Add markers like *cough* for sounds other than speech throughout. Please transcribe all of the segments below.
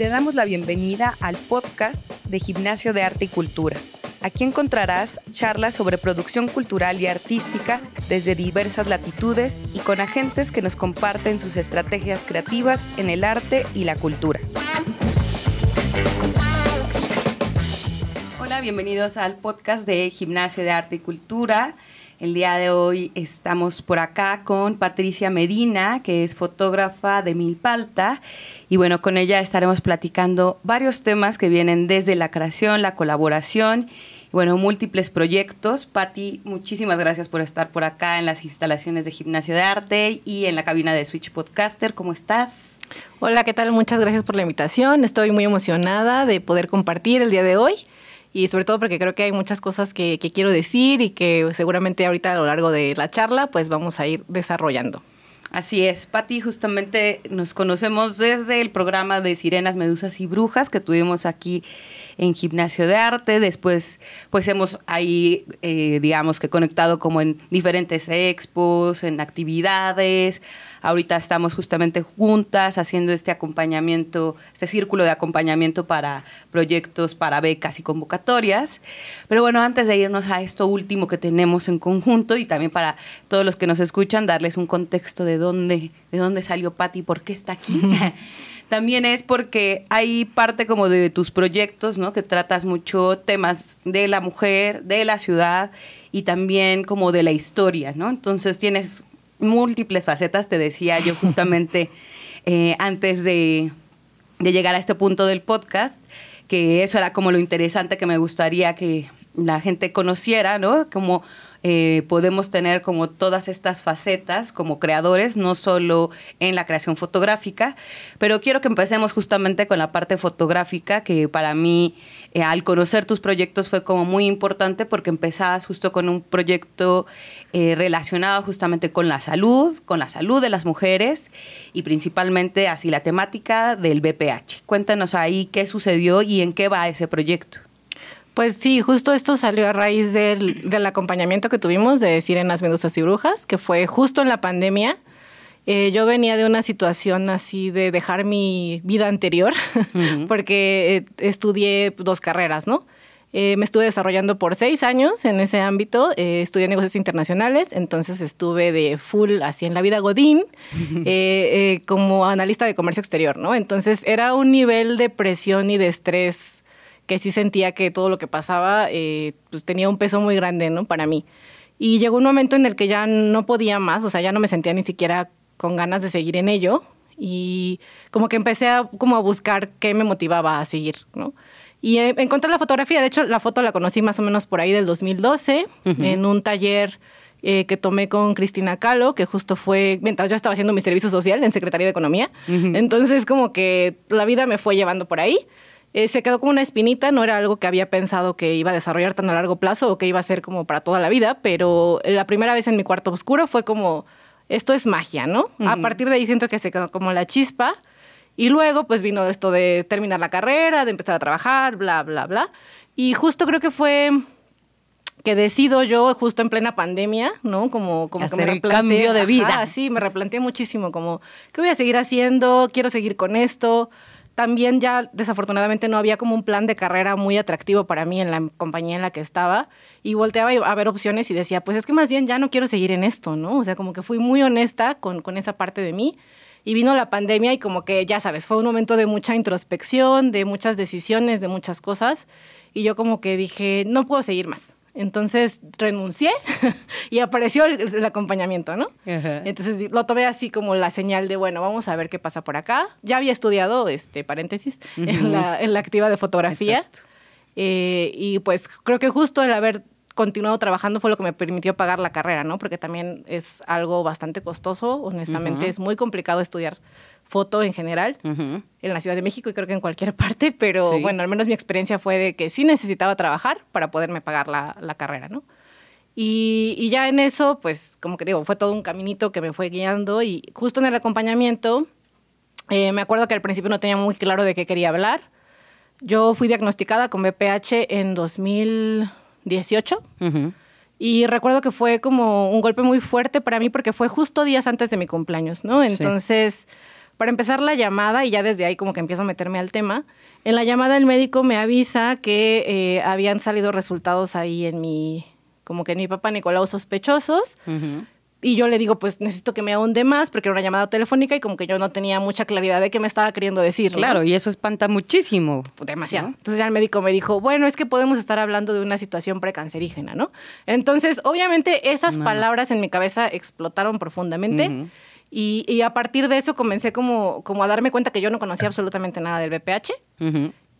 te damos la bienvenida al podcast de Gimnasio de Arte y Cultura. Aquí encontrarás charlas sobre producción cultural y artística desde diversas latitudes y con agentes que nos comparten sus estrategias creativas en el arte y la cultura. Hola, bienvenidos al podcast de Gimnasio de Arte y Cultura. El día de hoy estamos por acá con Patricia Medina, que es fotógrafa de Milpalta. Y bueno, con ella estaremos platicando varios temas que vienen desde la creación, la colaboración, bueno, múltiples proyectos. Patti, muchísimas gracias por estar por acá en las instalaciones de Gimnasio de Arte y en la cabina de Switch Podcaster. ¿Cómo estás? Hola, ¿qué tal? Muchas gracias por la invitación. Estoy muy emocionada de poder compartir el día de hoy y sobre todo porque creo que hay muchas cosas que, quiero decir y que seguramente ahorita a lo largo de la charla pues vamos a ir desarrollando. Así es, Patti, justamente nos conocemos desde el programa de Sirenas, Medusas y Brujas que tuvimos aquí en Gimnasio de Arte. Después, pues hemos ahí, eh, digamos que conectado como en diferentes expos, en actividades. Ahorita estamos justamente juntas haciendo este acompañamiento, este círculo de acompañamiento para proyectos, para becas y convocatorias. Pero bueno, antes de irnos a esto último que tenemos en conjunto y también para todos los que nos escuchan, darles un contexto de dónde, de dónde salió Patti por qué está aquí. *laughs* también es porque hay parte como de tus proyectos, ¿no? Que tratas mucho temas de la mujer, de la ciudad y también como de la historia, ¿no? Entonces tienes múltiples facetas, te decía yo *laughs* justamente eh, antes de, de llegar a este punto del podcast, que eso era como lo interesante que me gustaría que la gente conociera, ¿no? Como eh, podemos tener como todas estas facetas como creadores, no solo en la creación fotográfica, pero quiero que empecemos justamente con la parte fotográfica, que para mí eh, al conocer tus proyectos fue como muy importante porque empezabas justo con un proyecto eh, relacionado justamente con la salud, con la salud de las mujeres y principalmente así la temática del BPH. Cuéntanos ahí qué sucedió y en qué va ese proyecto. Pues sí, justo esto salió a raíz del, acompañamiento que tuvimos de Sirenas, Medusas y Brujas, que fue justo en la pandemia. Eh, yo venía de una situación así de dejar mi vida anterior, *laughs* porque eh, estudié dos carreras, ¿no? Eh, me estuve desarrollando por seis años en ese ámbito, estudié negocios internacionales, entonces estuve de full así en la vida Godín como analista de comercio exterior, ¿no? Entonces era un nivel de presión y de estrés que sí sentía que todo lo que pasaba eh, pues tenía un peso muy grande, ¿no? Para mí. Y llegó un momento en el que ya no podía más, o sea, ya no me sentía ni siquiera con ganas de seguir en ello y como que empecé a, como a buscar qué me motivaba a seguir, ¿no? Y eh, encontré la fotografía, de hecho la foto la conocí más o menos por ahí del 2012 en un taller eh, que tomé con Cristina Calo, que justo fue mientras yo estaba haciendo mi servicio social en Secretaría de Economía. Entonces como que la vida me fue llevando por ahí. Eh, se quedó como una espinita, no era algo que había pensado que iba a desarrollar tan a largo plazo o que iba a ser como para toda la vida, pero la primera vez en mi cuarto oscuro fue como, esto es magia, ¿no? A partir de ahí siento que se quedó como la chispa y luego pues vino esto de terminar la carrera, de empezar a trabajar, bla, bla, bla. Y justo creo que fue que decido yo justo en plena pandemia, ¿no? Como, como que me replanteé, cambio de vida. sí, me replanteé muchísimo, como, ¿qué voy a seguir haciendo? Quiero seguir con esto también ya desafortunadamente no había como un plan de carrera muy atractivo para mí en la compañía en la que estaba y volteaba a ver opciones y decía, pues es que más bien ya no quiero seguir en esto, ¿no? O sea, como que fui muy honesta con, con esa parte de mí y vino la pandemia y como que, ya sabes, fue un momento de mucha introspección, de muchas decisiones, de muchas cosas y yo como que dije, no puedo seguir más. Entonces renuncié *laughs* y apareció el, acompañamiento, ¿no? Entonces lo tomé así como la señal de, bueno, vamos a ver qué pasa por acá. Ya había estudiado, este, paréntesis, en, la, en, la, activa de fotografía. Eh, y pues creo que justo el haber continuado trabajando fue lo que me permitió pagar la carrera, ¿no? Porque también es algo bastante costoso, honestamente, es muy complicado estudiar foto en general en la Ciudad de México y creo que en cualquier parte, pero bueno, al menos mi experiencia fue de que sí necesitaba trabajar para poderme pagar la, la carrera, ¿no? Y, y, ya en eso, pues como que digo, fue todo un caminito que me fue guiando y justo en el acompañamiento, eh, me acuerdo que al principio no tenía muy claro de qué quería hablar. Yo fui diagnosticada con BPH en 2018. Y recuerdo que fue como un golpe muy fuerte para mí porque fue justo días antes de mi cumpleaños, ¿no? Entonces, Para empezar la llamada, y ya desde ahí como que empiezo a meterme al tema, en la llamada el médico me avisa que eh, habían salido resultados ahí en mi, como que en mi papá Nicolau sospechosos. Y yo le digo, pues necesito que me ahonde más porque era una llamada telefónica y como que yo no tenía mucha claridad de qué me estaba queriendo decir. Claro, y eso espanta muchísimo. Demasiado. Entonces ya el médico me dijo, bueno, es que podemos estar hablando de una situación precancerígena, ¿no? Entonces, obviamente esas palabras en mi cabeza explotaron profundamente. Y, a partir de eso comencé como, como a darme cuenta que yo no conocía absolutamente nada del BPH.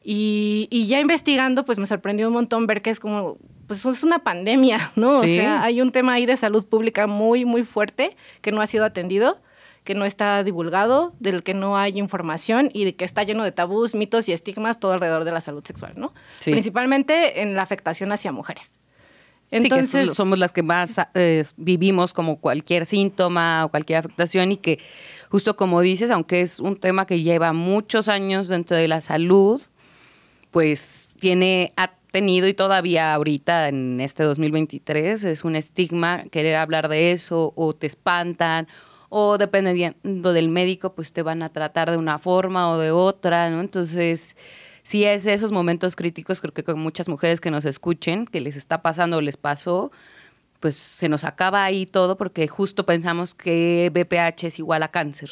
y, y, ya investigando, pues me sorprendió un montón ver que es como pues es una pandemia, *laughs* ¿no? O sea, hay un tema ahí de salud pública muy, muy fuerte que no ha sido atendido, que no está divulgado, del que no hay información y de que está lleno de tabús, mitos y estigmas todo alrededor de la salud sexual, ¿no? Principalmente en la afectación hacia mujeres. Entonces, somos las que más eh, vivimos como cualquier síntoma o cualquier afectación y que justo como dices, aunque es un tema que lleva muchos años dentro de la salud, pues tiene tenido y todavía ahorita en este 2023 es un estigma querer hablar de eso o te espantan o dependiendo del médico pues te van a tratar de una forma o de otra, ¿no? Entonces, si es esos momentos críticos, creo que con muchas mujeres que nos escuchen, que les está pasando o les pasó, pues se nos acaba ahí todo porque justo pensamos que BPH es igual a cáncer.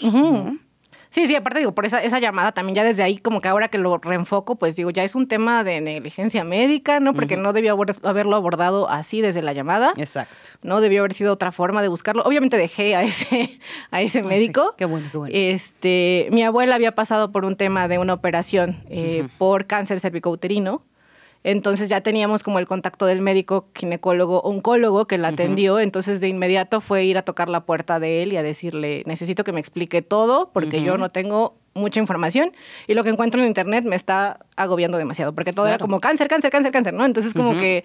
Sí, sí, aparte digo, por esa, esa llamada también ya desde ahí, como que ahora que lo reenfoco, pues digo, ya es un tema de negligencia médica, ¿no? Porque no debió haberlo abordado así desde la llamada. Exacto. No debió haber sido otra forma de buscarlo. Obviamente dejé a ese, *laughs* a ese médico. Qué bueno, qué bueno. Este, mi abuela había pasado por un tema de una operación eh, por cáncer cervicouterino. Entonces ya teníamos como el contacto del médico ginecólogo oncólogo que la atendió, entonces de inmediato fue ir a tocar la puerta de él y a decirle, necesito que me explique todo porque yo no tengo mucha información y lo que encuentro en internet me está agobiando demasiado, porque todo era como cáncer, cáncer, cáncer, cáncer, ¿no? Entonces como que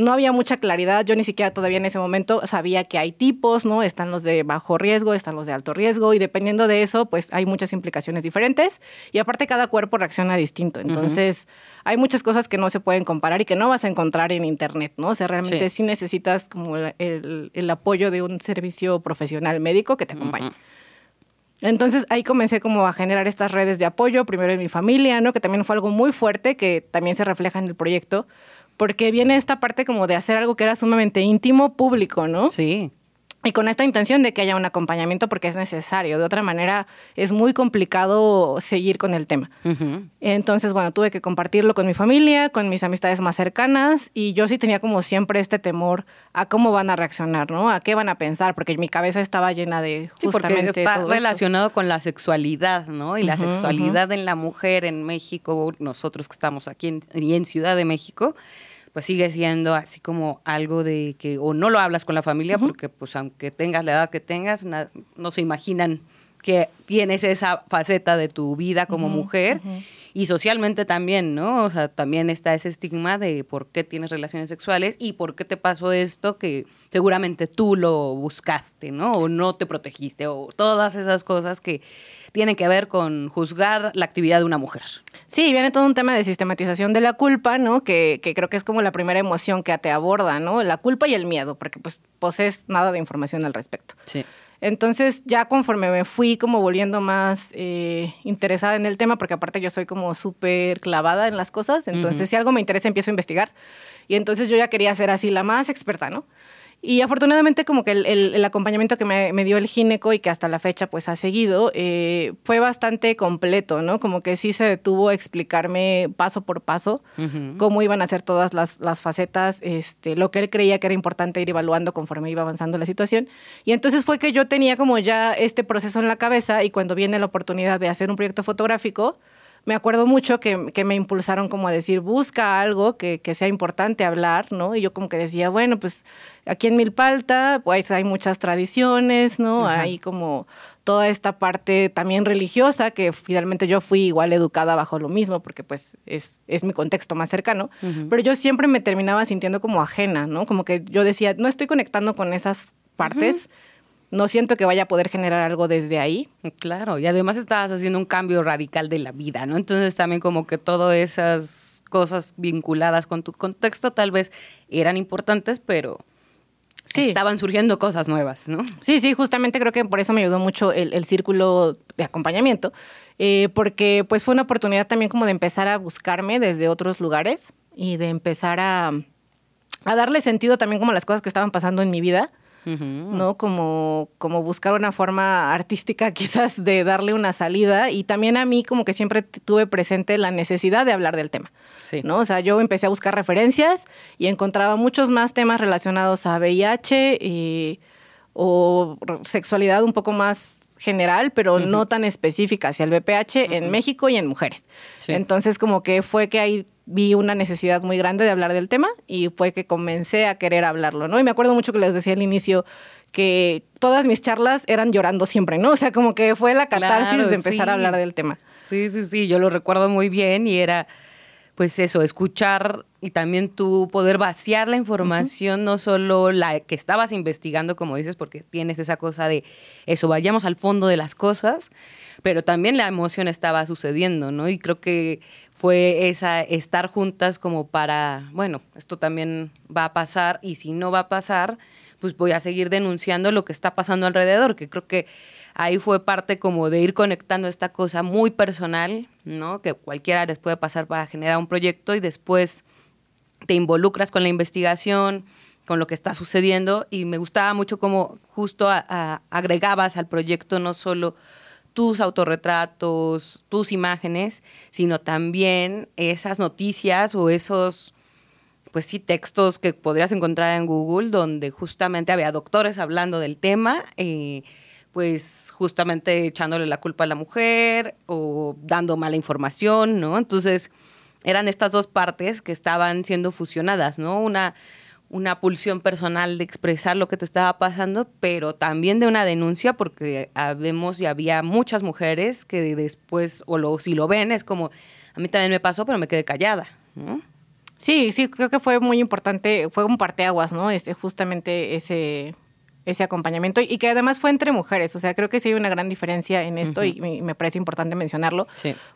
no había mucha claridad, yo ni siquiera todavía en ese momento sabía que hay tipos, ¿no? Están los de bajo riesgo, están los de alto riesgo y dependiendo de eso, pues hay muchas implicaciones diferentes y aparte cada cuerpo reacciona distinto, entonces hay muchas cosas que no se pueden comparar y que no vas a encontrar en internet, ¿no? O sea, realmente sí, necesitas como el, apoyo de un servicio profesional médico que te acompañe. Entonces ahí comencé como a generar estas redes de apoyo, primero en mi familia, ¿no? Que también fue algo muy fuerte, que también se refleja en el proyecto, porque viene esta parte como de hacer algo que era sumamente íntimo, público, ¿no? Sí. Y con esta intención de que haya un acompañamiento porque es necesario. De otra manera, es muy complicado seguir con el tema. Entonces, bueno, tuve que compartirlo con mi familia, con mis amistades más cercanas. Y yo sí tenía como siempre este temor a cómo van a reaccionar, ¿no? A qué van a pensar, porque mi cabeza estaba llena de justamente sí, porque está relacionado con la sexualidad, ¿no? Y la sexualidad en la mujer en México, nosotros que estamos aquí en, y en Ciudad de México pues sigue siendo así como algo de que o no lo hablas con la familia porque pues aunque tengas la edad que tengas no se imaginan que tienes esa faceta de tu vida como mujer y socialmente también, ¿no? O sea, también está ese estigma de por qué tienes relaciones sexuales y por qué te pasó esto que seguramente tú lo buscaste, ¿no? O no te protegiste o todas esas cosas que tiene que ver con juzgar la actividad de una mujer. Sí, viene todo un tema de sistematización de la culpa, ¿no? Que, creo que es como la primera emoción que te aborda, ¿no? La culpa y el miedo, porque pues posees nada de información al respecto. Sí. Entonces, ya conforme me fui como volviendo más eh, interesada en el tema, porque aparte yo soy como súper clavada en las cosas, entonces si algo me interesa empiezo a investigar. Y entonces yo ya quería ser así la más experta, ¿no? Y afortunadamente como que el, acompañamiento que me, dio el gineco y que hasta la fecha pues ha seguido eh, fue bastante completo, ¿no? Como que sí se detuvo a explicarme paso por paso cómo iban a ser todas las, facetas, este, lo que él creía que era importante ir evaluando conforme iba avanzando la situación. Y entonces fue que yo tenía como ya este proceso en la cabeza y cuando viene la oportunidad de hacer un proyecto fotográfico, me acuerdo mucho que, que, me impulsaron como a decir, busca algo que, que, sea importante hablar, ¿no? Y yo como que decía, bueno, pues aquí en Milpalta, pues hay muchas tradiciones, ¿no? Hay como toda esta parte también religiosa, que finalmente yo fui igual educada bajo lo mismo, porque pues es, es mi contexto más cercano, pero yo siempre me terminaba sintiendo como ajena, ¿no? Como que yo decía, no estoy conectando con esas partes no siento que vaya a poder generar algo desde ahí. Claro, y además estabas haciendo un cambio radical de la vida, ¿no? Entonces también como que todas esas cosas vinculadas con tu contexto tal vez eran importantes, pero estaban surgiendo cosas nuevas, ¿no? Sí, sí, justamente creo que por eso me ayudó mucho el, círculo de acompañamiento, eh, porque pues fue una oportunidad también como de empezar a buscarme desde otros lugares y de empezar a, a darle sentido también como a las cosas que estaban pasando en mi vida. ¿No? Como, como buscar una forma artística *laughs* quizás de darle una salida y también a mí como que siempre tuve presente la necesidad de hablar del tema. ¿no? O sea, yo empecé a buscar referencias y encontraba muchos más temas relacionados a VIH y, o sexualidad un poco más general, pero no tan específica hacia el BPH en México y en mujeres. Entonces, como que fue que ahí vi una necesidad muy grande de hablar del tema y fue que comencé a querer hablarlo, ¿no? Y me acuerdo mucho que les decía al inicio que todas mis charlas eran llorando siempre, ¿no? O sea, como que fue la catarsis de empezar a hablar del tema. Sí, sí, sí, yo lo recuerdo muy bien y era pues eso, escuchar y también tú poder vaciar la información, no solo la que estabas investigando, como dices, porque tienes esa cosa de eso, vayamos al fondo de las cosas, pero también la emoción estaba sucediendo, ¿no? Y creo que fue esa estar juntas como para, bueno, esto también va a pasar y si no va a pasar, pues voy a seguir denunciando lo que está pasando alrededor, que creo que ahí fue parte como de ir conectando esta cosa muy personal, ¿no? Que cualquiera les puede pasar para generar un proyecto y después te involucras con la investigación, con lo que está sucediendo y me gustaba mucho como justo agregabas al proyecto no solo tus autorretratos, tus imágenes, sino también esas noticias o esos pues sí, textos que podrías encontrar en Google donde justamente había doctores hablando del tema, eh, pues justamente echándole la culpa a la mujer o dando mala información, ¿no? Entonces eran estas dos partes que estaban siendo fusionadas, ¿no? Una, una pulsión personal de expresar lo que te estaba pasando, pero también de una denuncia, porque vemos y había muchas mujeres que después, o lo, si lo ven, es como, a mí también me pasó, pero me quedé callada, ¿no? Sí, sí, creo que fue muy importante, fue un parteaguas, ¿no? Este, justamente ese, ese acompañamiento y que además fue entre mujeres. O sea, creo que sí hay una gran diferencia en esto y me, parece importante mencionarlo.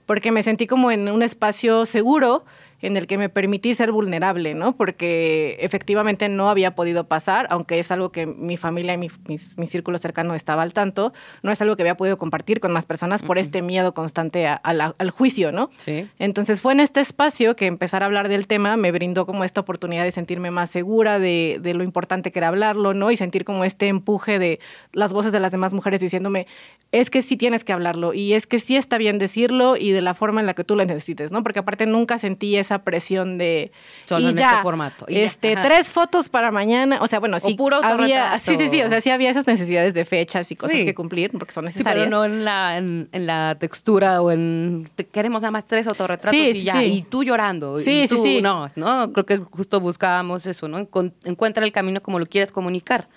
Porque me sentí como en un espacio seguro en el que me permití ser vulnerable, ¿no? Porque efectivamente no había podido pasar, aunque es algo que mi familia y mi, mi, círculo cercano estaba al tanto, no es algo que había podido compartir con más personas por este miedo constante al juicio, ¿no? Sí. Entonces fue en este espacio que empezar a hablar del tema me brindó como esta oportunidad de sentirme más segura de, de lo importante que era hablarlo, ¿no? Y sentir como este empuje de las voces de las demás mujeres diciéndome, es que sí tienes que hablarlo y es que sí está bien decirlo y de la forma en la que tú lo necesites, ¿no? Porque aparte nunca sentí esa presión de solo en este formato. este, tres fotos para mañana, o sea, bueno, sí puro había, sí, sí, sí, o sea, sí había esas necesidades de fechas y cosas que cumplir porque son necesarias. Sí, pero no en la, en, la textura o en queremos nada más tres autorretratos y ya, y tú llorando. Sí, sí, sí. No, no, creo que justo buscábamos eso, ¿no? Encuentra el camino como lo quieres comunicar.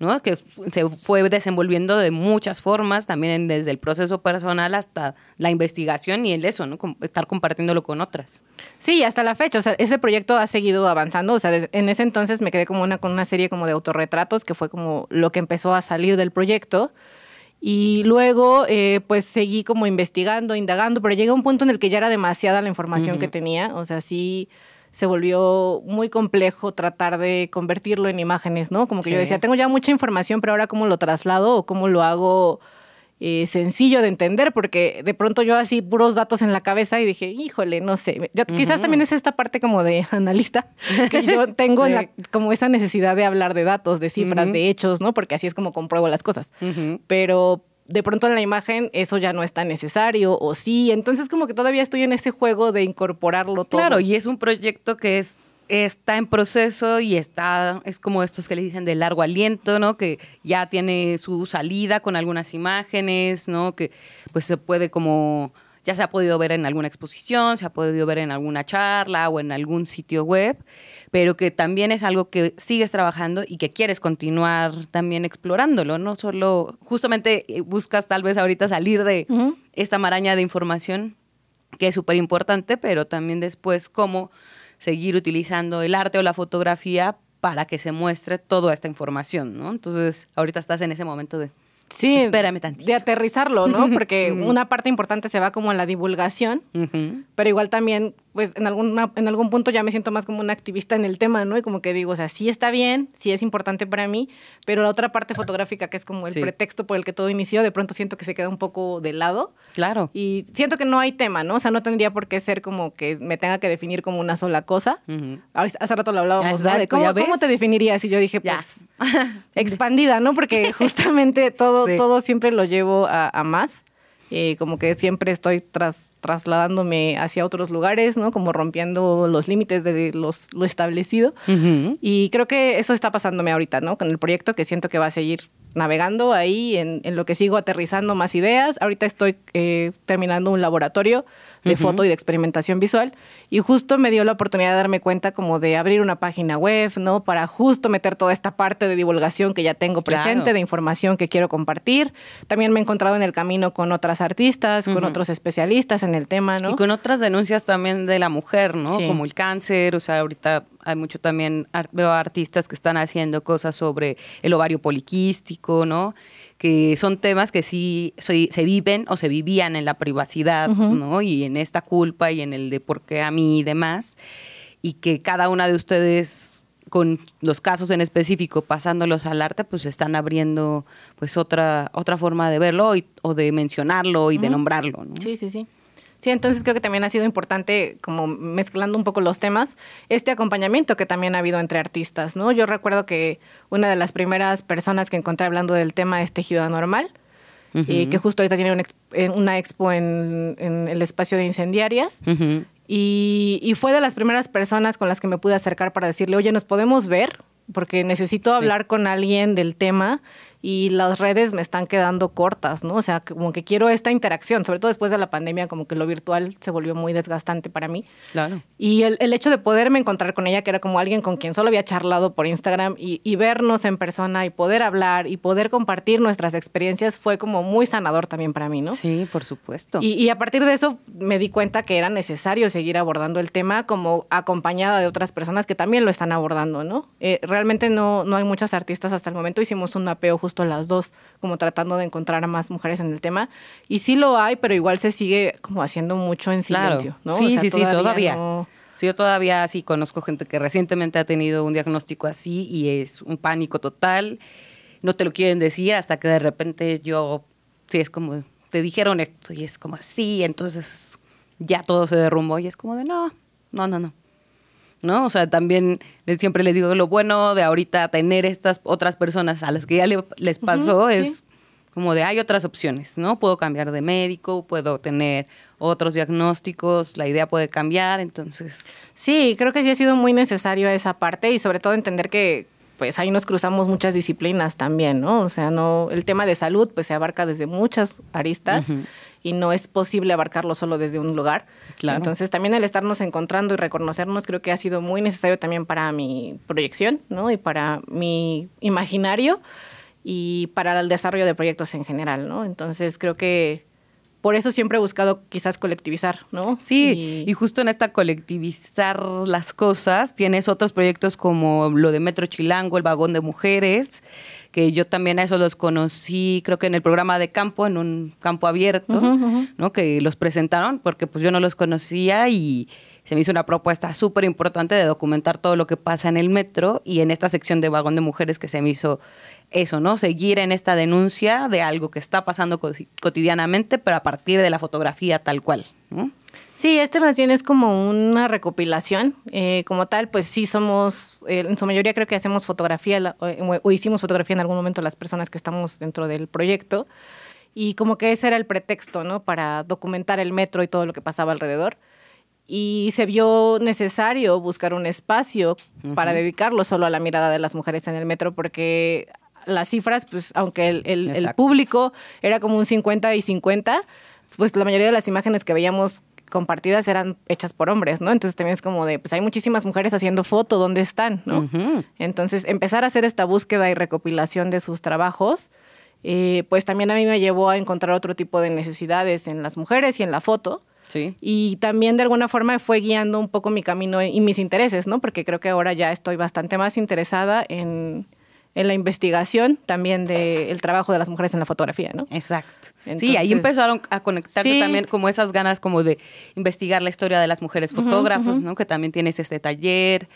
¿No? que se fue desenvolviendo de muchas formas, también desde el proceso personal hasta la investigación y el eso, ¿no? estar compartiéndolo con otras. Sí, hasta la fecha, o sea, ese proyecto ha seguido avanzando, o sea, en ese entonces me quedé como una, con una serie como de autorretratos, que fue como lo que empezó a salir del proyecto. Y luego, eh, pues seguí como investigando, indagando, pero llegué a un punto en el que ya era demasiada la información que tenía. O sea, sí, se volvió muy complejo tratar de convertirlo en imágenes, ¿no? Como que yo decía, tengo ya mucha información, pero ahora cómo lo traslado o cómo lo hago eh, sencillo de entender, porque de pronto yo así puros datos en la cabeza y dije, híjole, no sé. Quizás también es esta parte como de *laughs* analista, que yo *laughs* tengo como esa necesidad de hablar de datos, de cifras, de hechos, ¿no? Porque así es como compruebo las cosas. Pero de pronto en la imagen eso ya no es tan necesario o sí. Entonces como que todavía estoy en ese juego de incorporarlo todo. Claro, y es un proyecto que es está en proceso y está, es como estos que le dicen de largo aliento, ¿no? Que ya tiene su salida con algunas imágenes, ¿no? Que pues se puede como, ya se ha podido ver en alguna exposición, se ha podido ver en alguna charla o en algún sitio web pero que también es algo que sigues trabajando y que quieres continuar también explorándolo, no solo justamente eh, buscas tal vez ahorita salir de esta maraña de información que es súper importante, pero también después cómo seguir utilizando el arte o la fotografía para que se muestre toda esta información, ¿no? Entonces, ahorita estás en ese momento de Sí, espérame tantito. De aterrizarlo, ¿no? *laughs* Porque una parte importante se va como en la divulgación, pero igual también pues en, alguna, en algún punto ya me siento más como una activista en el tema, ¿no? Y como que digo, o sea, sí está bien, sí es importante para mí, pero la otra parte fotográfica, que es como el pretexto por el que todo inició, de pronto siento que se queda un poco de lado. Claro. Y siento que no hay tema, ¿no? O sea, no tendría por qué ser como que me tenga que definir como una sola cosa. Hace rato lo hablábamos, ¿no? De cómo, cómo, te definirías. Y yo dije, pues, *laughs* expandida, ¿no? Porque *laughs* justamente todo, todo siempre lo llevo a, a más. Eh, como que siempre estoy tras, trasladándome hacia otros lugares, ¿no? Como rompiendo los límites de los, lo establecido. Y creo que eso está pasándome ahorita, ¿no? Con el proyecto que siento que va a seguir navegando ahí en, en lo que sigo aterrizando más ideas. Ahorita estoy eh, terminando un laboratorio de foto y de experimentación visual. Y justo me dio la oportunidad de darme cuenta como de abrir una página web, ¿no? Para justo meter toda esta parte de divulgación que ya tengo presente, de información que quiero compartir. También me he encontrado en el camino con otras artistas, con otros especialistas en el tema, ¿no? Y con otras denuncias también de la mujer, ¿no? Como el cáncer, o sea, ahorita hay mucho también, veo artistas que están haciendo cosas sobre el ovario poliquístico, ¿no? Que son temas que sí se viven o se vivían en la privacidad, ¿no? Y en esta culpa y en el de por qué a mí y demás. Y que cada una de ustedes con los casos en específico pasándolos al arte, pues están abriendo pues otra otra forma de verlo o de mencionarlo y de nombrarlo. ¿no? Sí, sí, sí. Sí, entonces creo que también ha sido importante, como mezclando un poco los temas, este acompañamiento que también ha habido entre artistas, ¿no? Yo recuerdo que una de las primeras personas que encontré hablando del tema es Tejido Anormal, y que justo ahorita tiene una expo en, el espacio de incendiarias. y, y, fue de las primeras personas con las que me pude acercar para decirle, oye, ¿nos podemos ver? Porque necesito hablar con alguien del tema y las redes me están quedando cortas, ¿no? O sea, como que quiero esta interacción, sobre todo después de la pandemia, como que lo virtual se volvió muy desgastante para mí. Claro. Y el, el hecho de poderme encontrar con ella, que era como alguien con quien solo había charlado por Instagram y, y, vernos en persona y poder hablar y poder compartir nuestras experiencias fue como muy sanador también para mí, ¿no? Sí, por supuesto. Y, y a partir de eso me di cuenta que era necesario seguir abordando el tema como acompañada de otras personas que también lo están abordando, ¿no? Eh, realmente no, no hay muchas artistas hasta el momento, hicimos un mapeo justo justo las dos, como tratando de encontrar a más mujeres en el tema. Y sí lo hay, pero igual se sigue como haciendo mucho en silencio, ¿no? Sí, sí, sí, todavía. Sí, yo todavía sí conozco gente que recientemente ha tenido un diagnóstico así y es un pánico total. No te lo quieren decir hasta que de repente yo, sí, es como, te dijeron esto y es como, sí, entonces ya todo se derrumbó y es como de, no, no, no, no. ¿No? O sea, también siempre les digo lo bueno de ahorita tener estas otras personas a las que ya les pasó es como de hay otras opciones, ¿no? Puedo cambiar de médico, puedo tener otros diagnósticos, la idea puede cambiar, entonces... Sí, creo que sí ha sido muy necesario esa parte y sobre todo entender que pues ahí nos cruzamos muchas disciplinas también, ¿no? O sea, no el tema de salud pues se abarca desde muchas aristas y no es posible abarcarlo solo desde un lugar. Claro. Entonces, también el estarnos encontrando y reconocernos creo que ha sido muy necesario también para mi proyección, ¿no? Y para mi imaginario y para el desarrollo de proyectos en general, ¿no? Entonces, creo que por eso siempre he buscado quizás colectivizar, ¿no? Sí, y, justo en esta colectivizar las cosas, tienes otros proyectos como lo de Metro Chilango, el vagón de mujeres, que yo también a eso los conocí, creo que en el programa de campo, en un campo abierto, ¿no? Que los presentaron, porque pues yo no los conocía y se me hizo una propuesta súper importante de documentar todo lo que pasa en el metro y en esta sección de vagón de mujeres que se me hizo eso, ¿no? Seguir en esta denuncia de algo que está pasando cotidianamente, pero a partir de la fotografía tal cual, ¿no? Sí, este más bien es como una recopilación. Eh, como tal, pues sí somos, eh, en su mayoría creo que hacemos fotografía o, hicimos fotografía en algún momento las personas que estamos dentro del proyecto. Y como que ese era el pretexto, ¿no? Para documentar el metro y todo lo que pasaba alrededor. Y se vio necesario buscar un espacio para dedicarlo solo a la mirada de las mujeres en el metro, porque las cifras, pues aunque el, el público era como un 50 y 50, pues la mayoría de las imágenes que veíamos compartidas eran hechas por hombres, ¿no? Entonces también es como de, pues hay muchísimas mujeres haciendo foto, ¿dónde están? ¿no? Entonces empezar a hacer esta búsqueda y recopilación de sus trabajos, eh, pues también a mí me llevó a encontrar otro tipo de necesidades en las mujeres y en la foto. Sí. Y también de alguna forma fue guiando un poco mi camino y mis intereses, ¿no? Porque creo que ahora ya estoy bastante más interesada en, en la investigación también del trabajo de las mujeres en la fotografía, ¿no? Exacto. sí, ahí empezaron a conectarse también como esas ganas como de investigar la historia de las mujeres fotógrafos, ¿no? Que también tienes este taller.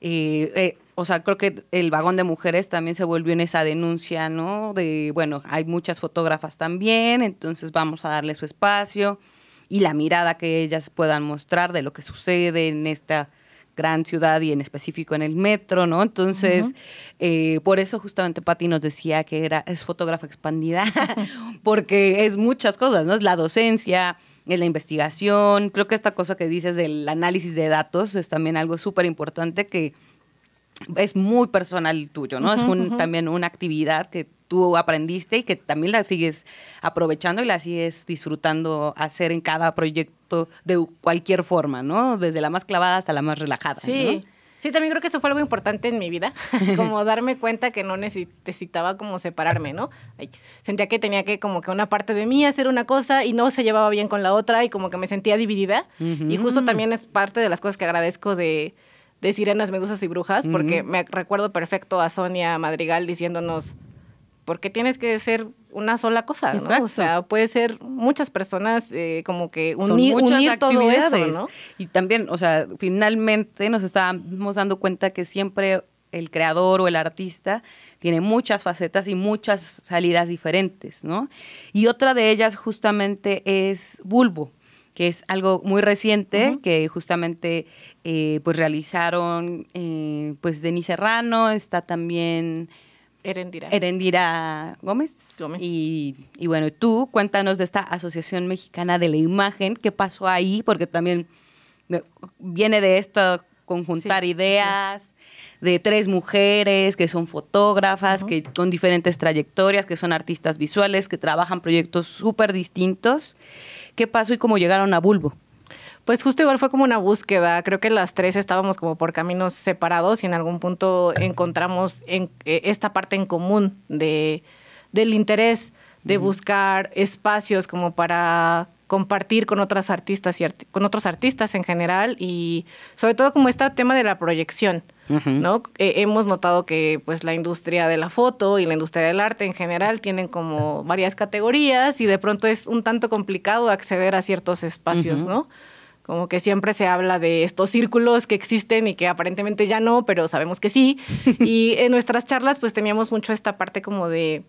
Eh, eh, o sea, creo que el vagón de mujeres también se volvió en esa denuncia, ¿no? De, bueno, hay muchas fotógrafas también, entonces vamos a darle su espacio y la mirada que ellas puedan mostrar de lo que sucede en esta gran ciudad y en específico en el metro, ¿no? Entonces, eh, por eso justamente Patti nos decía que era, es fotógrafa expandida, *laughs* porque es muchas cosas, ¿no? Es la docencia, es la investigación, creo que esta cosa que dices del análisis de datos es también algo súper importante que es muy personal tuyo, ¿no? es también una actividad que tú aprendiste y que también la sigues aprovechando y la sigues disfrutando hacer en cada proyecto de cualquier forma, ¿no? Desde la más clavada hasta la más relajada. Sí. Sí, también creo que eso fue algo importante en mi vida, *laughs* como darme cuenta que no necesitaba como separarme, ¿no? sentía que tenía que como que una parte de mí hacer una cosa y no se llevaba bien con la otra y como que me sentía dividida. Y justo también es parte de las cosas que agradezco de, de Sirenas, Medusas y Brujas, porque me recuerdo perfecto a Sonia Madrigal diciéndonos, porque tienes que ser una sola cosa, ¿no? O sea, puede ser muchas personas eh, como que unir, unir todo eso, ¿no? Y también, o sea, finalmente nos estábamos dando cuenta que siempre el creador o el artista tiene muchas facetas y muchas salidas diferentes, ¿no? Y otra de ellas justamente es Bulbo, que es algo muy reciente que justamente eh, pues realizaron eh, pues Denis Serrano, está también Erendira. Erendira Gómez. Y, bueno, tú cuéntanos de esta Asociación Mexicana de la Imagen, qué pasó ahí, porque también viene de esto conjuntar ideas. de tres mujeres que son fotógrafas, que con diferentes trayectorias, que son artistas visuales, que trabajan proyectos súper distintos. ¿Qué pasó y cómo llegaron a Bulbo? Pues justo igual fue como una búsqueda. Creo que las tres estábamos como por caminos separados y en algún punto encontramos en, eh, esta parte en común de, del interés de buscar espacios como para compartir con otras artistas y con otros artistas en general y sobre todo como este tema de la proyección, ¿no? Eh, hemos notado que pues la industria de la foto y la industria del arte en general tienen como varias categorías y de pronto es un tanto complicado acceder a ciertos espacios, ¿no? Como que siempre se habla de estos círculos que existen y que aparentemente ya no, pero sabemos que sí. *laughs* y en nuestras charlas pues teníamos mucho esta parte como de,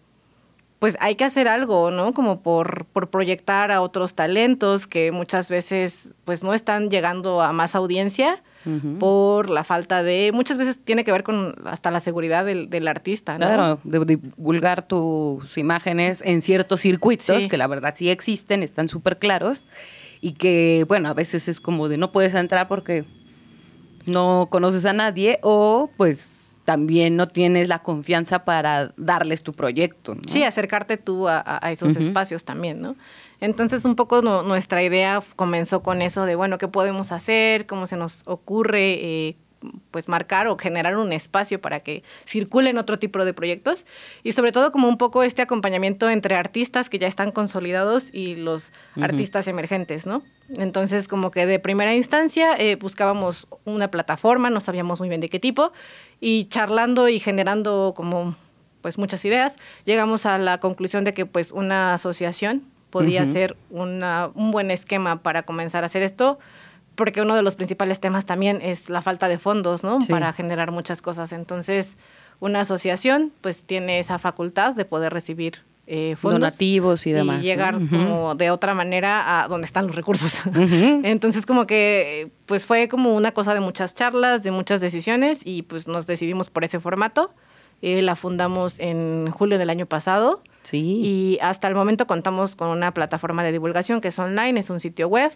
pues hay que hacer algo, ¿no? Como por, por proyectar a otros talentos que muchas veces pues no están llegando a más audiencia por la falta de, muchas veces tiene que ver con hasta la seguridad del, del artista, ¿no? Claro, de divulgar tus imágenes en ciertos circuitos, que la verdad sí existen, están súper claros y que, bueno, a veces es como de no puedes entrar porque no conoces a nadie o pues también no tienes la confianza para darles tu proyecto. ¿no? Sí, acercarte tú a, esos espacios también, ¿no? Entonces un poco nuestra idea comenzó con eso de, bueno, ¿qué podemos hacer? ¿Cómo se nos ocurre? Eh, pues marcar o generar un espacio para que circulen otro tipo de proyectos. Y sobre todo como un poco este acompañamiento entre artistas que ya están consolidados y los artistas emergentes, ¿no? Entonces como que de primera instancia eh, buscábamos una plataforma, no sabíamos muy bien de qué tipo y charlando y generando como pues muchas ideas, llegamos a la conclusión de que pues una asociación podía ser una, un buen esquema para comenzar a hacer esto porque uno de los principales temas también es la falta de fondos, ¿no? Para generar muchas cosas. Entonces, una asociación pues tiene esa facultad de poder recibir eh, fondos. Donativos y demás. Y llegar como de otra manera a donde están los recursos. *laughs* Entonces, como que pues fue como una cosa de muchas charlas, de muchas decisiones y pues nos decidimos por ese formato. Eh, la fundamos en julio del año pasado. Sí. Y hasta el momento contamos con una plataforma de divulgación que es online, es un sitio web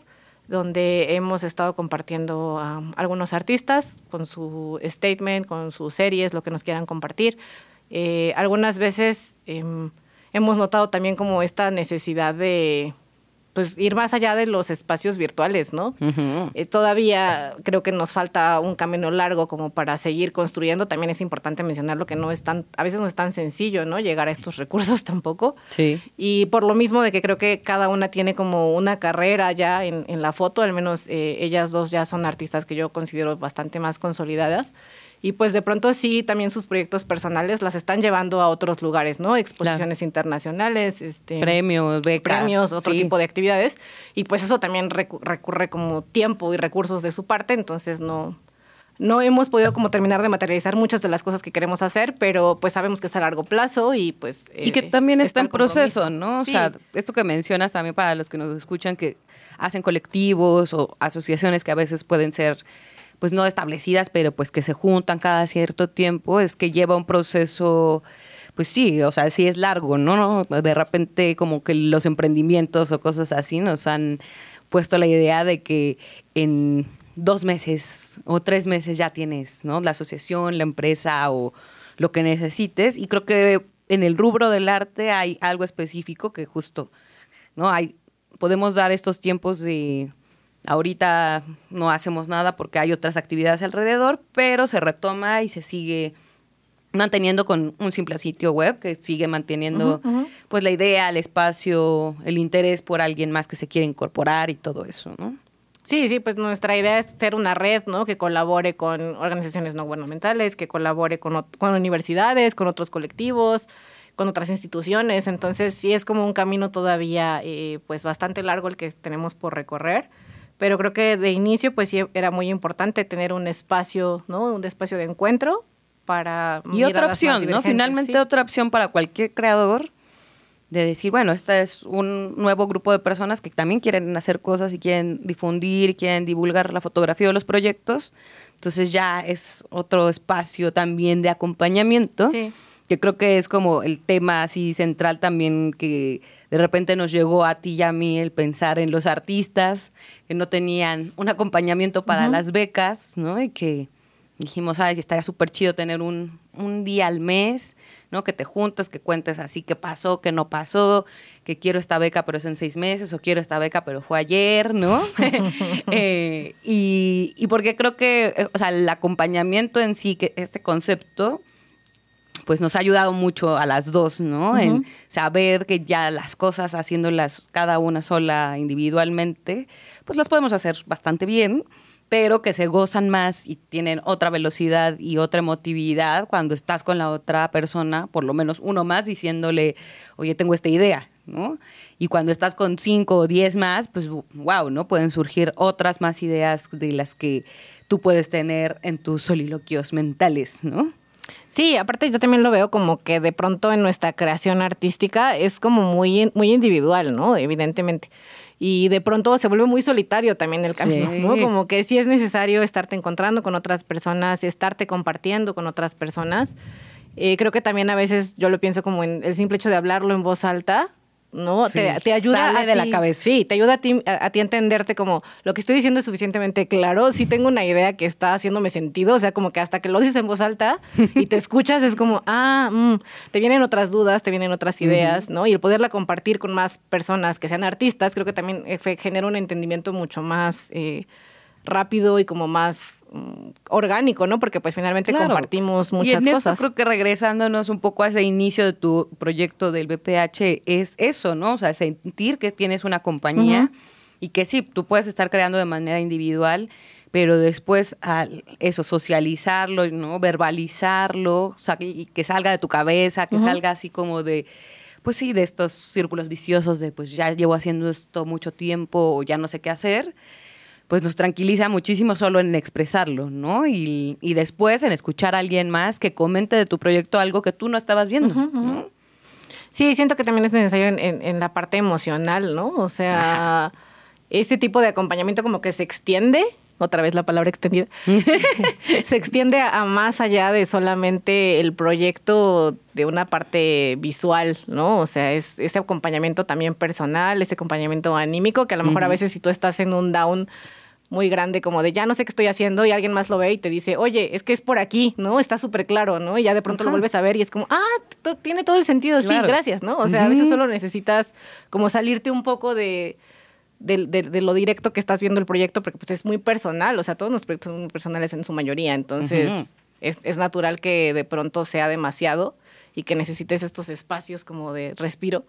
donde hemos estado compartiendo a algunos artistas con su statement, con sus series, lo que nos quieran compartir. Eh, algunas veces em, hemos notado también como esta necesidad de pues ir más allá de los espacios virtuales, ¿no? Eh, todavía creo que nos falta un camino largo como para seguir construyendo. También es importante mencionarlo que no es tan, a veces no es tan sencillo, ¿no? Llegar a estos recursos *laughs* tampoco. Sí. Y por lo mismo de que creo que cada una tiene como una carrera ya en, en la foto, al menos eh, ellas dos ya son artistas que yo considero bastante más consolidadas y pues de pronto sí, también sus proyectos personales las están llevando a otros lugares, ¿no? Exposiciones internacionales, este, premios, becas. Premios, otro tipo de actividades. Y pues eso también recurre como tiempo y recursos de su parte, entonces no, no hemos podido como terminar de materializar muchas de las cosas que queremos hacer, pero pues sabemos que es a largo plazo y pues... y que eh, también está, en proceso, ¿no? O sea, esto que mencionas también para los que nos escuchan que hacen colectivos o asociaciones que a veces pueden ser pues no establecidas, pero pues que se juntan cada cierto tiempo, es que lleva un proceso, pues sí, o sea, sí es largo, ¿no? De repente como que los emprendimientos o cosas así nos han puesto la idea de que en dos meses o tres meses ya tienes, ¿no? La asociación, la empresa o lo que necesites. Y creo que en el rubro del arte hay algo específico que justo, ¿no? Hay, podemos dar estos tiempos de Ahorita no hacemos nada porque hay otras actividades alrededor, pero se retoma y se sigue manteniendo con un simple sitio web que sigue manteniendo pues la idea, el espacio, el interés por alguien más que se quiere incorporar y todo eso, ¿no? Sí, sí, pues nuestra idea es ser una red, ¿no? Que colabore con organizaciones no gubernamentales, que colabore con, con universidades, con otros colectivos, con otras instituciones. Entonces, sí es como un camino todavía, eh, pues, bastante largo el que tenemos por recorrer pero creo que de inicio pues sí era muy importante tener un espacio, ¿no? Un espacio de encuentro para... Y otra opción, ¿no? Finalmente otra opción para cualquier creador de decir, bueno, este es un nuevo grupo de personas que también quieren hacer cosas y quieren difundir, quieren divulgar la fotografía o los proyectos. Entonces ya es otro espacio también de acompañamiento, que creo que es como el tema así central también que de repente nos llegó a ti y a mí el pensar en los artistas que no tenían un acompañamiento para las becas, ¿no? Y que dijimos, ay, estaría súper chido tener un, un día al mes, ¿no? Que te juntas, que cuentes así qué pasó, qué no pasó, que quiero esta beca pero es en seis meses, o quiero esta beca pero fue ayer, ¿no? *laughs* *laughs* Eh, y, y porque creo que, eh, o sea, el acompañamiento en sí, que este concepto, pues nos ha ayudado mucho a las dos, ¿no? En saber que ya las cosas haciéndolas cada una sola individualmente, pues las podemos hacer bastante bien, pero que se gozan más y tienen otra velocidad y otra emotividad cuando estás con la otra persona, por lo menos uno más, diciéndole, oye, tengo esta idea, ¿no? Y cuando estás con cinco o diez más, pues wow, ¿no? Pueden surgir otras más ideas de las que tú puedes tener en tus soliloquios mentales, ¿no? Sí, aparte yo también lo veo como que de pronto en nuestra creación artística es como muy, muy individual, ¿no? Evidentemente. Y de pronto se vuelve muy solitario también el camino, ¿no? Como que sí es necesario estarte encontrando con otras personas, estarte compartiendo con otras personas. Eh, creo que también a veces yo lo pienso como en el simple hecho de hablarlo en voz alta, ¿no? te, te, ayuda a de la cabeza. Sí, te ayuda a ti a, ti entenderte como lo que estoy diciendo es suficientemente claro. Sí tengo una idea que está haciéndome sentido, o sea, como que hasta que lo dices en voz alta y te *laughs* escuchas es como, ah, mm", te vienen otras dudas, te vienen otras ideas, ¿no? Y el poderla compartir con más personas que sean artistas, creo que también eh, genera un entendimiento mucho más eh, rápido y como más mm, orgánico, ¿no? Porque pues finalmente compartimos muchas y en cosas. creo que regresándonos un poco a ese inicio de tu proyecto del BPH es eso, ¿no? O sea, sentir que tienes una compañía y que sí, tú puedes estar creando de manera individual, pero después al eso socializarlo, ¿no? Verbalizarlo, y que salga de tu cabeza, que salga así como de pues sí, de estos círculos viciosos de pues ya llevo haciendo esto mucho tiempo o ya no sé qué hacer pues nos tranquiliza muchísimo solo en expresarlo, ¿no? Y, después en escuchar a alguien más que comente de tu proyecto algo que tú no estabas viendo. Sí, siento que también es necesario en, la parte emocional, ¿no? O sea, ese tipo de acompañamiento como que se extiende otra vez la palabra extendida, *laughs* se extiende a, más allá de solamente el proyecto de una parte visual, ¿no? O sea, es ese acompañamiento también personal, ese acompañamiento anímico, que a lo mejor a veces si tú estás en un down muy grande como de ya no sé qué estoy haciendo y alguien más lo ve y te dice, oye, es que es por aquí, ¿no? Está súper claro, ¿no? Y ya de pronto lo vuelves a ver y es como, ah, tiene todo el sentido, sí, gracias, ¿no? O sea, a veces solo necesitas como salirte un poco de, de, lo directo que estás viendo el proyecto porque pues es muy personal, o sea, todos los proyectos son muy personales en su mayoría, entonces es, es natural que de pronto sea demasiado y que necesites estos espacios como de respiro.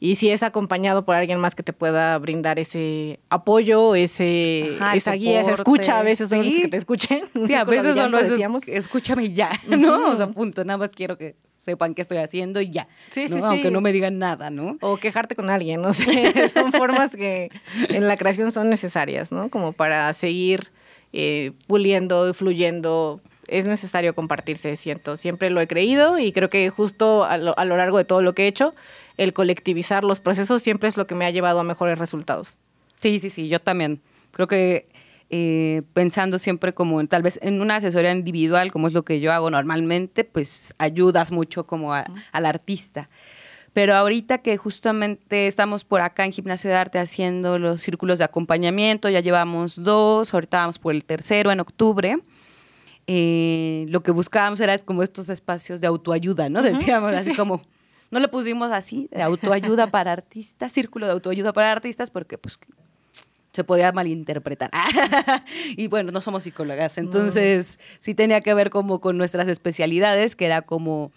Y si es acompañado por alguien más que te pueda brindar ese apoyo, ese, esa guía, esa escucha, a veces son los que te escuchen. Sí, *laughs* a veces solo es escúchame ya, *laughs* ¿no? O sea, punto, nada más quiero que sepan qué estoy haciendo y ya. Sí, sí, Aunque no me digan nada, ¿no? O quejarte con alguien, no sé. *laughs* son formas que en la creación son necesarias, ¿no? Como para seguir eh, puliendo y fluyendo. Es necesario compartirse, siento. Siempre lo he creído y creo que justo a lo, a lo largo de todo lo que he hecho, el colectivizar los procesos siempre es lo que me ha llevado a mejores resultados. Sí, sí, sí, yo también. Creo que eh, pensando siempre como en, tal vez en una asesoría individual, como es lo que yo hago normalmente, pues ayudas mucho como al artista. Pero ahorita que justamente estamos por acá en Gimnasio de Arte haciendo los círculos de acompañamiento, ya llevamos dos, ahorita vamos por el tercero en octubre. Eh, lo que buscábamos era como estos espacios de autoayuda, ¿no? Decíamos así como no le pusimos así, de autoayuda para artistas, círculo de autoayuda para artistas, porque pues se podía malinterpretar. *laughs* y bueno, no somos psicólogas, entonces sí tenía que ver como con nuestras especialidades, que era como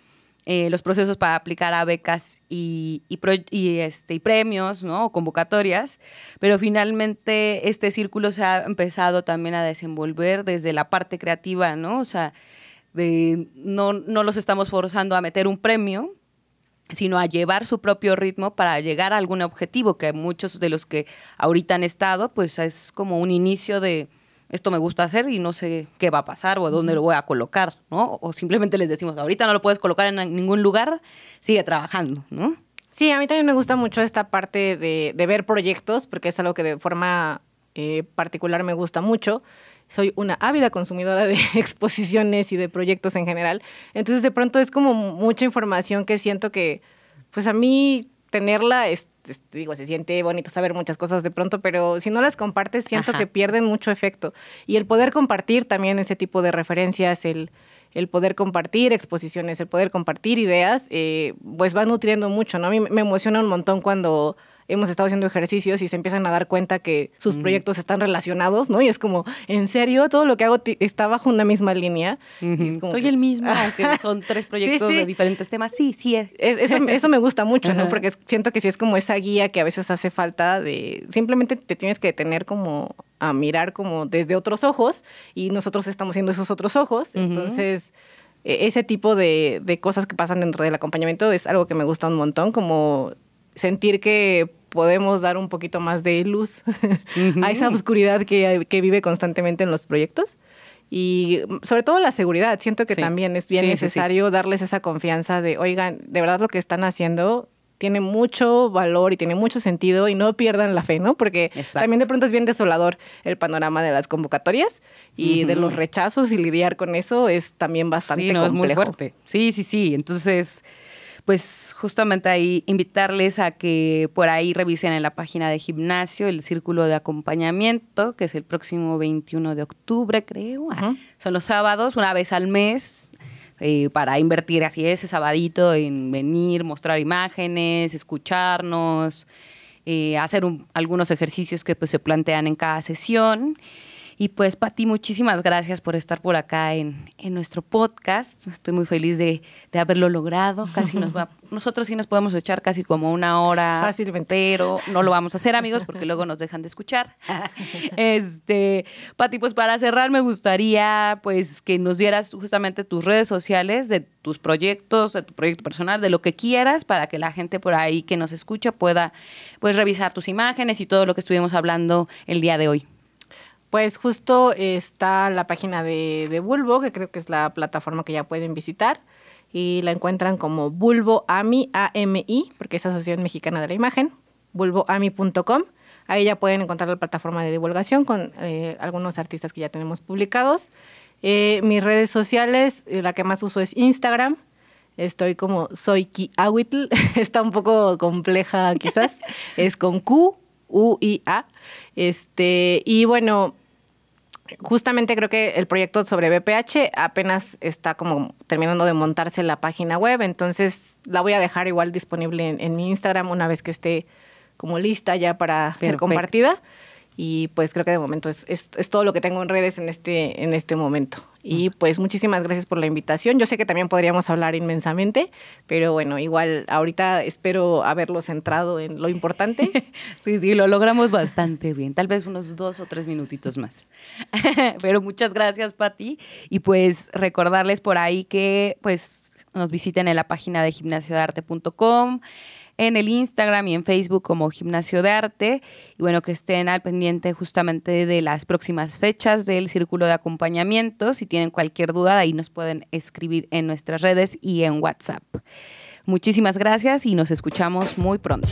eh, los procesos para aplicar a becas y, y, este, y premios, ¿no? O convocatorias, pero finalmente este círculo se ha empezado también a desenvolver desde la parte creativa, ¿no? O sea, de, no, no los estamos forzando a meter un premio, sino a llevar su propio ritmo para llegar a algún objetivo, que muchos de los que ahorita han estado, pues es como un inicio de esto me gusta hacer y no sé qué va a pasar o dónde lo voy a colocar, ¿no? O simplemente les decimos, ahorita no lo puedes colocar en ningún lugar, sigue trabajando, ¿no? Sí, a mí también me gusta mucho esta parte de, ver proyectos, porque es algo que de forma eh, particular me gusta mucho soy una ávida consumidora de *laughs* exposiciones y de proyectos en general. Entonces, de pronto es como mucha información que siento que, pues a mí tenerla, es, digo, se siente bonito saber muchas cosas de pronto, pero si no las compartes, siento que pierden mucho efecto. Y el poder compartir también ese tipo de referencias, el, el poder compartir exposiciones, el poder compartir ideas, eh, pues va nutriendo mucho, ¿no? A mí me emociona un montón cuando hemos estado haciendo ejercicios y se empiezan a dar cuenta que sus proyectos están relacionados, ¿no? Y es como, ¿en serio? Todo lo que hago está bajo una misma línea. Soy el mismo, *laughs* aunque son tres proyectos de diferentes temas. Sí, sí es. eso, me gusta mucho, ¿no? Porque siento que sí es como esa guía que a veces hace falta de... Simplemente te tienes que tener como a mirar como desde otros ojos y nosotros estamos siendo esos otros ojos. Entonces e, ese tipo de, de, cosas que pasan dentro del acompañamiento es algo que me gusta un montón, como sentir que podemos dar un poquito más de luz *laughs* a esa oscuridad que, que, vive constantemente en los proyectos. Y sobre todo la seguridad, siento que también es bien necesario darles esa confianza de, oigan, de verdad lo que están haciendo tiene mucho valor y tiene mucho sentido y no pierdan la fe, ¿no? Porque también de pronto es bien desolador el panorama de las convocatorias y de los rechazos y lidiar con eso es también bastante sí, no, Es muy fuerte. Sí, sí, sí. Entonces, pues justamente ahí invitarles a que por ahí revisen en la página de gimnasio el círculo de acompañamiento, que es el próximo 21 de octubre, creo. Son los sábados, una vez al mes. Eh, para invertir así ese sabadito en venir, mostrar imágenes, escucharnos, eh, hacer algunos ejercicios que pues, se plantean en cada sesión. Y pues, Pati, muchísimas gracias por estar por acá en, en nuestro podcast. Estoy muy feliz de, de, haberlo logrado. Casi nos va, *laughs* nosotros sí nos podemos echar casi como una hora. Fácilmente. Pero no lo vamos a hacer, amigos, porque *laughs* luego nos dejan de escuchar. *laughs* este, Pati, pues para cerrar me gustaría pues que nos dieras justamente tus redes sociales de tus proyectos, de tu proyecto personal, de lo que quieras, para que la gente por ahí que nos escucha pueda pues revisar tus imágenes y todo lo que estuvimos hablando el día de hoy. Pues justo está la página de, de, Bulbo, que creo que es la plataforma que ya pueden visitar, y la encuentran como Bulbo AMI, AMI, porque es Asociación Mexicana de la Imagen, bulboami.com. Ahí ya pueden encontrar la plataforma de divulgación con eh, algunos artistas que ya tenemos publicados. Eh, mis redes sociales, eh, la que más uso es Instagram. Estoy como soy Awitl, *laughs* está un poco compleja quizás. *laughs* es con Q, U, I, A. Este, y bueno, justamente creo que el proyecto sobre BPH apenas está como terminando de montarse la página web, entonces la voy a dejar igual disponible en, mi Instagram una vez que esté como lista ya para ser compartida. Y pues creo que de momento es, es, todo lo que tengo en redes en este, en este momento. Y pues muchísimas gracias por la invitación. Yo sé que también podríamos hablar inmensamente, pero bueno, igual ahorita espero haberlo centrado en lo importante. *laughs* sí, sí, lo logramos bastante bien. Tal vez unos dos o tres minutitos más. *laughs* pero muchas gracias, Pati. Y pues recordarles por ahí que pues nos visiten en la página de gimnasiodearte.com en el Instagram y en Facebook como Gimnasio de Arte. Y bueno, que estén al pendiente justamente de las próximas fechas del círculo de acompañamiento. Si tienen cualquier duda, ahí nos pueden escribir en nuestras redes y en WhatsApp. Muchísimas gracias y nos escuchamos muy pronto.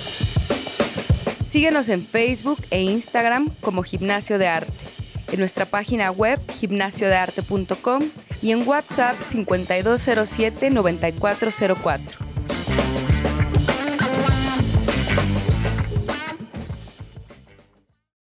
Síguenos en Facebook e Instagram como Gimnasio de Arte, en nuestra página web gimnasiodearte.com y en WhatsApp 5207-9404.